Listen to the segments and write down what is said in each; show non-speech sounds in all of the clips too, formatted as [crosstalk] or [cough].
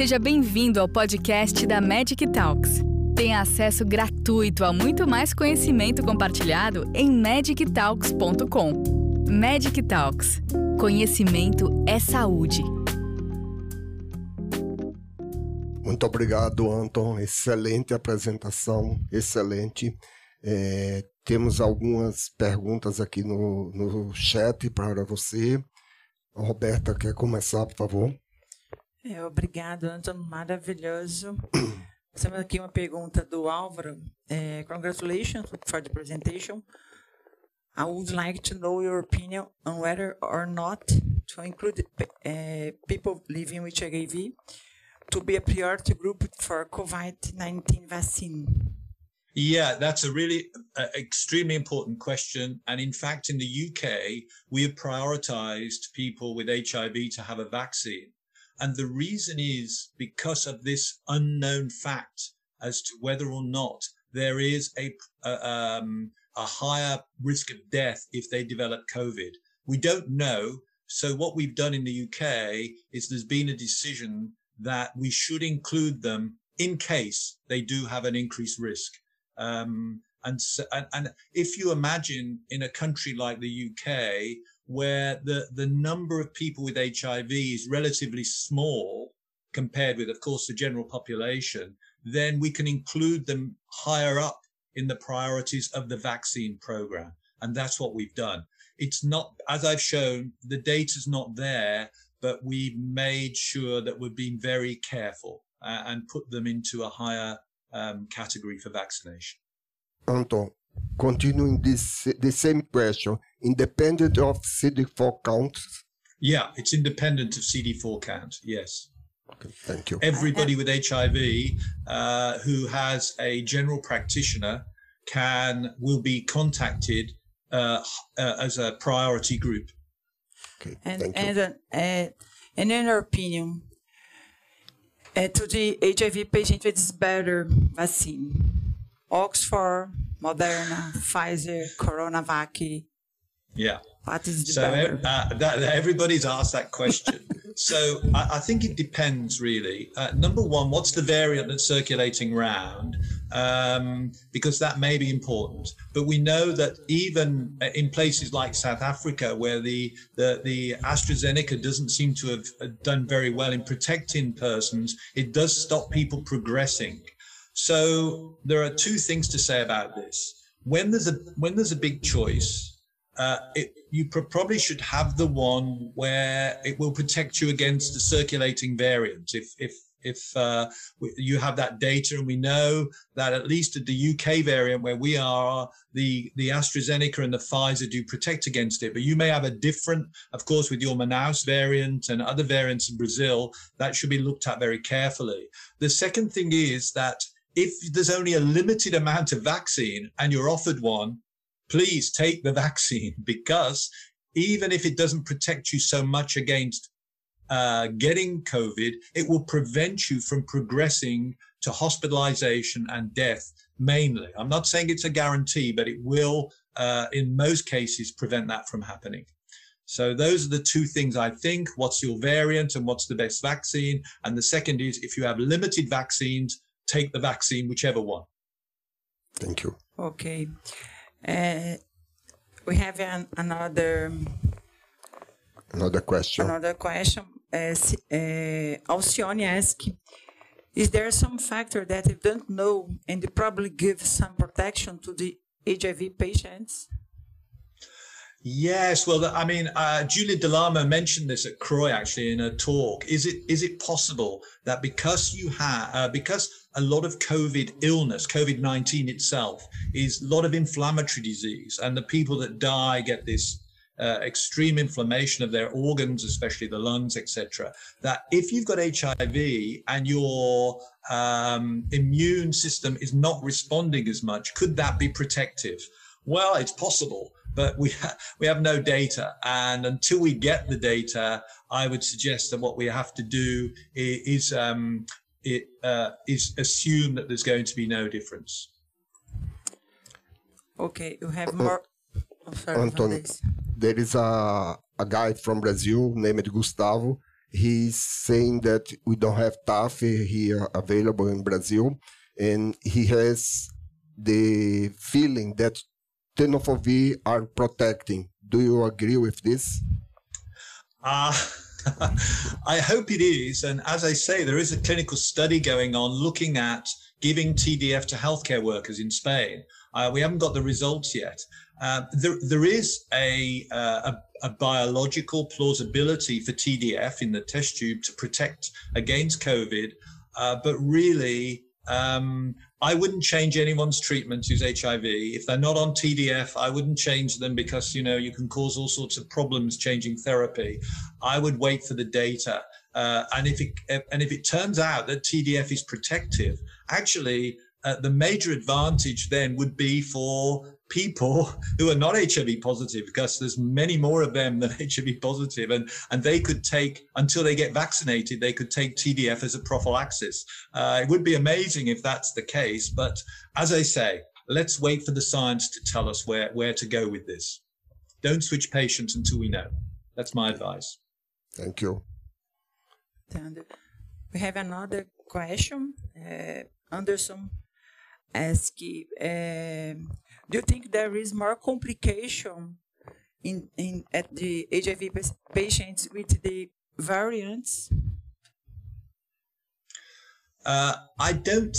Seja bem-vindo ao podcast da Magic Talks. Tenha acesso gratuito a muito mais conhecimento compartilhado em magictalks.com. Magic Talks. Conhecimento é saúde. Muito obrigado, Anton. Excelente apresentação, excelente. É, temos algumas perguntas aqui no, no chat para você. Roberta, quer começar, por favor? É, obrigado, Anton. Maravilhoso. Temos aqui uma pergunta do Álvaro. É, congratulations for the presentation. I would like to know your opinion on whether or not to include uh, people living with HIV to be a priority group for COVID-19 vaccine. Yeah, that's a really uh, extremely important question. And in fact, in the UK, we have prioritized people with HIV to have a vaccine. And the reason is because of this unknown fact as to whether or not there is a, a, um, a higher risk of death if they develop COVID. We don't know. So what we've done in the UK is there's been a decision that we should include them in case they do have an increased risk. Um, and, so, and, and if you imagine in a country like the UK, where the, the number of people with HIV is relatively small compared with, of course, the general population, then we can include them higher up in the priorities of the vaccine program. And that's what we've done. It's not, as I've shown, the data's not there, but we've made sure that we've been very careful uh, and put them into a higher um, category for vaccination. Anton, continuing this the same question, independent of CD4 counts? Yeah, it's independent of CD4 count. Yes. Okay, thank you. Everybody with HIV uh, who has a general practitioner can will be contacted uh, uh, as a priority group. Okay, And, thank you. and, uh, and in our opinion, uh, to the HIV patient, it is better vaccine? Oxford, Moderna, Pfizer, CoronaVac. Yeah. What is the So uh, that, everybody's asked that question. [laughs] so I, I think it depends really. Uh, number one, what's the variant that's circulating around? Um, because that may be important. But we know that even in places like South Africa, where the, the, the AstraZeneca doesn't seem to have uh, done very well in protecting persons, it does stop people progressing. So there are two things to say about this. When there's a when there's a big choice, uh, it, you pr- probably should have the one where it will protect you against the circulating variants. If if if uh, you have that data, and we know that at least at the UK variant where we are, the the AstraZeneca and the Pfizer do protect against it. But you may have a different, of course, with your Manaus variant and other variants in Brazil. That should be looked at very carefully. The second thing is that if there's only a limited amount of vaccine and you're offered one, please take the [laughs] vaccine because even if it doesn't protect you so much against uh, getting COVID, it will prevent you from progressing to hospitalization and death mainly. I'm not saying it's a guarantee, but it will, uh, in most cases, prevent that from happening. So those are the two things I think. What's your variant and what's the best vaccine? And the second is if you have limited vaccines, take the vaccine, whichever one. Thank you. Okay. Uh, we have an, another Another question. another question. Uh, uh, Alcione asked, is there some factor that you don't know and it probably gives some protection to the HIV patients? Yes, well, I mean, uh, Julia del Amo mentioned this at CROI actually in a talk. Is it is it possible that because you have uh, because a lot of COVID illness, COVID nineteen itself, is a lot of inflammatory disease, and the people that die get this uh, extreme inflammation of their organs, especially the lungs, etc. That if you've got HIV and your um, immune system is not responding as much, could that be protective? Well, it's possible, but we ha- [laughs] we have no data, and until we get the data, I would suggest that what we have to do is, is um, it uh, is assume that there's going to be no difference. Okay, you have more. I'm sorry, Anton, there is a, a guy from Brazil named Gustavo. He's saying that we don't have TAF here available in Brazil, and he has the feeling that tenofovir are protecting. Do you agree with this? Uh, [laughs] I hope it is. And as I say, there is a clinical study going on looking at giving TDF to healthcare workers in Spain. Uh, we haven't got the results yet. Uh, there, there is a, uh, a, a, biological plausibility for TDF in the test tube to protect against COVID, uh, but really, um, I wouldn't change anyone's treatment who's HIV. If they're not on TDF, I wouldn't change them because you know you can cause all sorts of problems changing therapy. I would wait for the data, uh, and if it and if it turns out that TDF is protective, actually uh, the major advantage then would be for people who are not HIV positive because there's many more of them than [laughs] HIV positive and and they could take until they get vaccinated they could take TDF as a prophylaxis. Uh, it would be amazing if that's the case, but as I say, let's wait for the science to tell us where where to go with this. Don't switch patients until we know. That's my advice. Thank you. We have another question. Uh, Anderson ask, uh, do you think there is more complication in, in at the HIV patients with the variants? Uh, I don't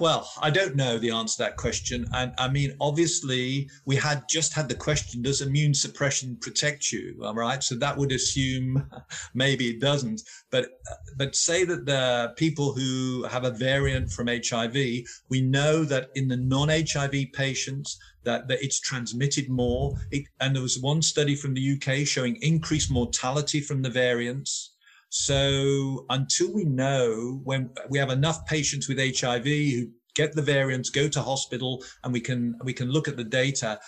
well, I don't know the answer to that question. And I mean, obviously, we had just had the question does immune suppression protect you? All right. So that would assume [laughs] maybe it doesn't. But, but say that the people who have a variant from HIV, we know that in the non HIV patients, that, that it's transmitted more. It, and there was one study from the UK showing increased mortality from the variants. So until we know when we have enough patients with HIV who get the variants, go to hospital, and we can we can look at the data,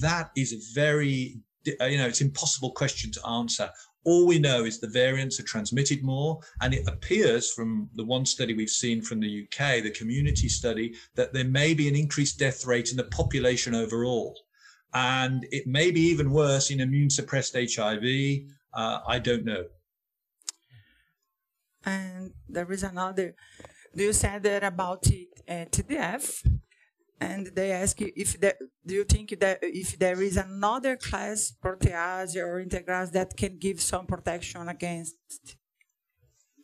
that is a very uh, you know it's impossible question to answer. All we know is the variants are transmitted more, and it appears from the one study we've seen from the UK, the community study, that there may be an increased death rate in the population overall. And it may be even worse in immune suppressed HIV. Uh, I don't know. And there is another. Do you say that about uh, TDF? And they ask you if there, do you think that if there is another class protease or integrase that can give some protection against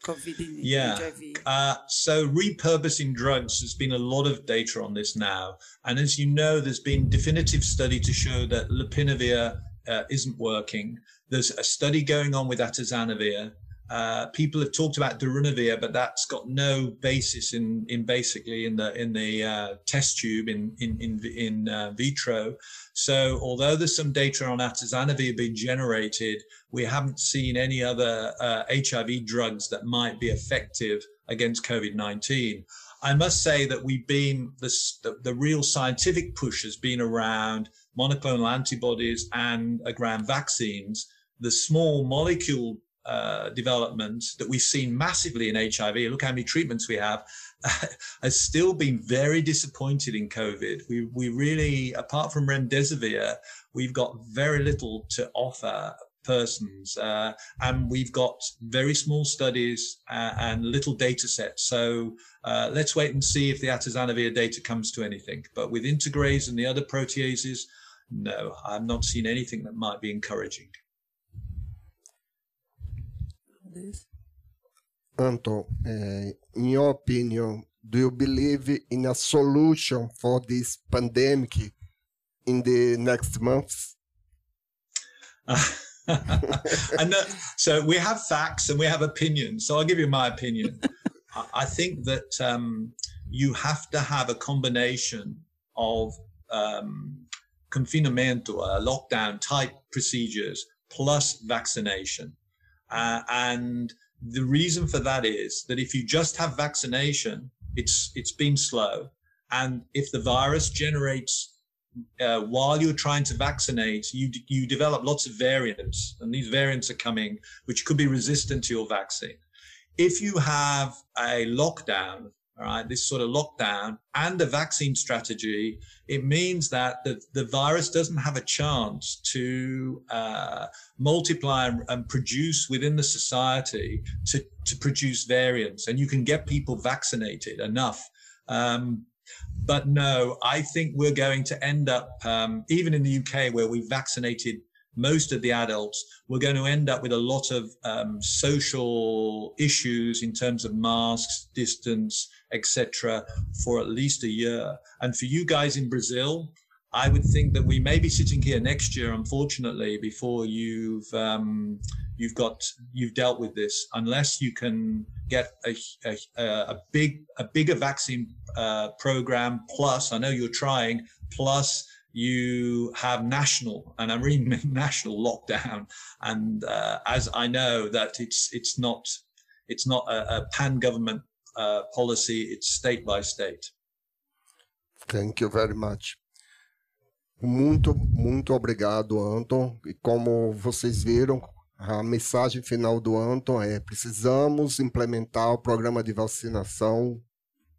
COVID yeah. HIV? Uh, so repurposing drugs, there's been a lot of data on this now. And as you know, there's been definitive study to show that lopinavir uh, isn't working. There's a study going on with atazanavir. Uh, people have talked about darunavir, but that's got no basis in in basically in the in the uh, test tube in in in, in uh, vitro. So although there's some data on atazanavir being generated, we haven't seen any other HIV uh, drugs that might be effective against COVID-19. I must say that we've been the, the real scientific push has been around monoclonal antibodies and around vaccines. The small molecule uh, development that we've seen massively in HIV, look how many treatments we have, [laughs] has still been very disappointed in COVID. We, we really, apart from remdesivir, we've got very little to offer persons uh, and we've got very small studies uh, and little data sets. So uh, let's wait and see if the atazanavir data comes to anything. But with integrase and the other proteases no i've not seen anything that might be encouraging this? Anton, uh, in your opinion, do you believe in a solution for this pandemic in the next months? [laughs] Uh, and so we have facts and we have opinions. So I'll give you my opinion. [laughs] I think that um, you have to have a combination of um, confinamento, uh, lockdown type procedures, plus vaccination. Uh, and the reason for that is that if you just have vaccination, it's it's been slow, and if the virus generates uh, while you're trying to vaccinate, you you develop lots of variants, and these variants are coming, which could be resistant to your vaccine. If you have a lockdown, right, this sort of lockdown and the vaccine strategy, it means that the, the virus doesn't have a chance to uh, multiply and, and, produce within the society to, to produce variants. And you can get people vaccinated enough. Um, but no, I think we're going to end up, um, even in the UK, where we vaccinated most of the adults, we're going to end up with a lot of um, social issues in terms of masks, distance, etc., for at least a year. And for you guys in Brazil, I would think that we may be sitting here next year, unfortunately, before you've um, you've got you've dealt with this, unless you can get a, a, a big a bigger vaccine uh, program. Plus, I know you're trying. Plus, you have national, and I mean [laughs] national lockdown. And uh, as I know that it's it's not it's not a, a pan government uh, policy; it's state by state. Thank you very much. Muito, muito obrigado, Anton. E como vocês viram, a mensagem final do Anton é: precisamos implementar o programa de vacinação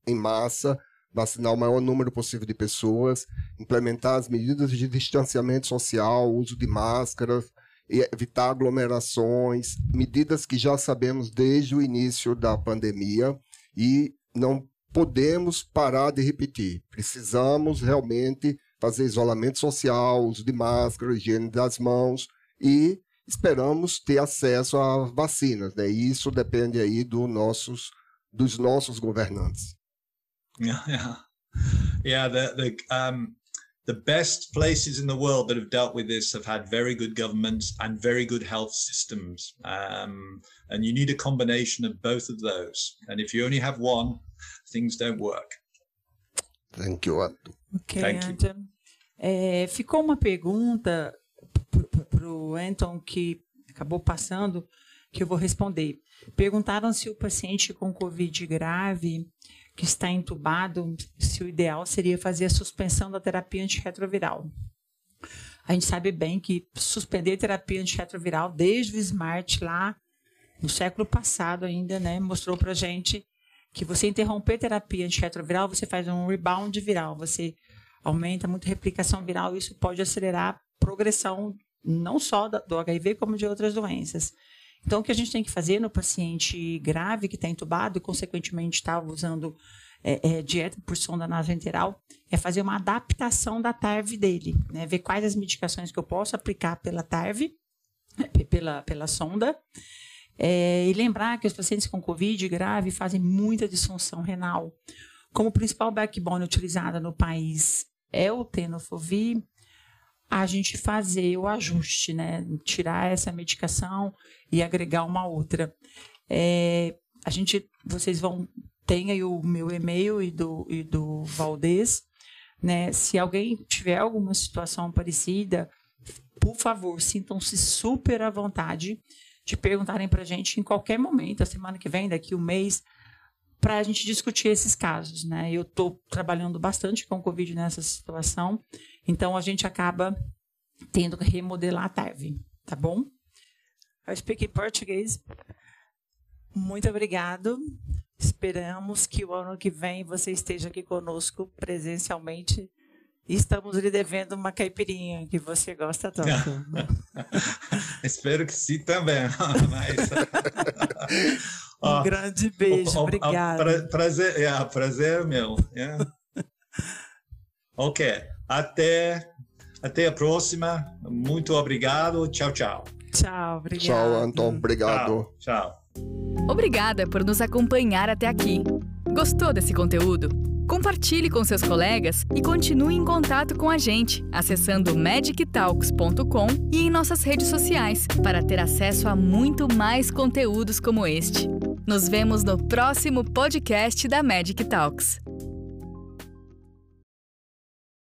em massa vacinar o maior número possível de pessoas, implementar as medidas de distanciamento social, uso de máscaras, evitar aglomerações, medidas que já sabemos desde o início da pandemia e não podemos parar de repetir. Precisamos realmente fazer isolamento social, uso de máscara, higiene das mãos e esperamos ter acesso a vacinas. Né? E isso depende aí do nossos, dos nossos governantes. Yeah, [laughs] yeah, yeah. The the um, the best places in the world that have dealt with this have had very good governments and very good health systems. Um, and you need a combination of both of those. And if you only have one, things don't work. Thank you, Anton. Ok, Thank Anton. É, ficou uma pergunta para o Anton que acabou passando, que eu vou responder. Perguntaram se o paciente com Covid grave que está entubado, se o ideal seria fazer a suspensão da terapia antirretroviral. A gente sabe bem que suspender terapia antirretroviral desde o SMART lá no século passado ainda, né, mostrou para gente que você interromper terapia antirretroviral, você faz um rebound viral, você aumenta muito a replicação viral e isso pode acelerar a progressão não só do HIV, como de outras doenças. Então, o que a gente tem que fazer no paciente grave que está entubado e, consequentemente, está usando é, é, dieta por sonda nasoenteral, é fazer uma adaptação da TARV dele, né? ver quais as medicações que eu posso aplicar pela TARV, pela, pela sonda, é, e lembrar que os pacientes com Covid grave fazem muita disfunção renal. Como principal backbone utilizada no país é o tenofovir, a gente fazer o ajuste, né? Tirar essa medicação e agregar uma outra. É, a gente, vocês vão tem aí o meu e-mail e do, e do Valdez, né? Se alguém tiver alguma situação parecida, por favor, sintam-se super à vontade de perguntarem para a gente em qualquer momento, a semana que vem, daqui um mês, para a gente discutir esses casos, né? Eu estou trabalhando bastante com o Covid nessa situação, então a gente acaba tendo que remodelar a TARV, tá bom? I speak in português. Muito obrigado. Esperamos que o ano que vem você esteja aqui conosco presencialmente. Estamos lhe devendo uma caipirinha que você gosta tanto. [laughs] Espero que sim também. [laughs] Mas... um grande [laughs] beijo, oh, obrigado. Pra, prazer, é, prazer meu. Yeah. Ok, até, até a próxima. Muito obrigado. Tchau, tchau. Tchau, obrigado. Tchau, Anton. Obrigado. tchau. tchau. Obrigada por nos acompanhar até aqui. Gostou desse conteúdo? Compartilhe com seus colegas e continue em contato com a gente acessando magictalks.com e em nossas redes sociais para ter acesso a muito mais conteúdos como este. Nos vemos no próximo podcast da Magic Talks.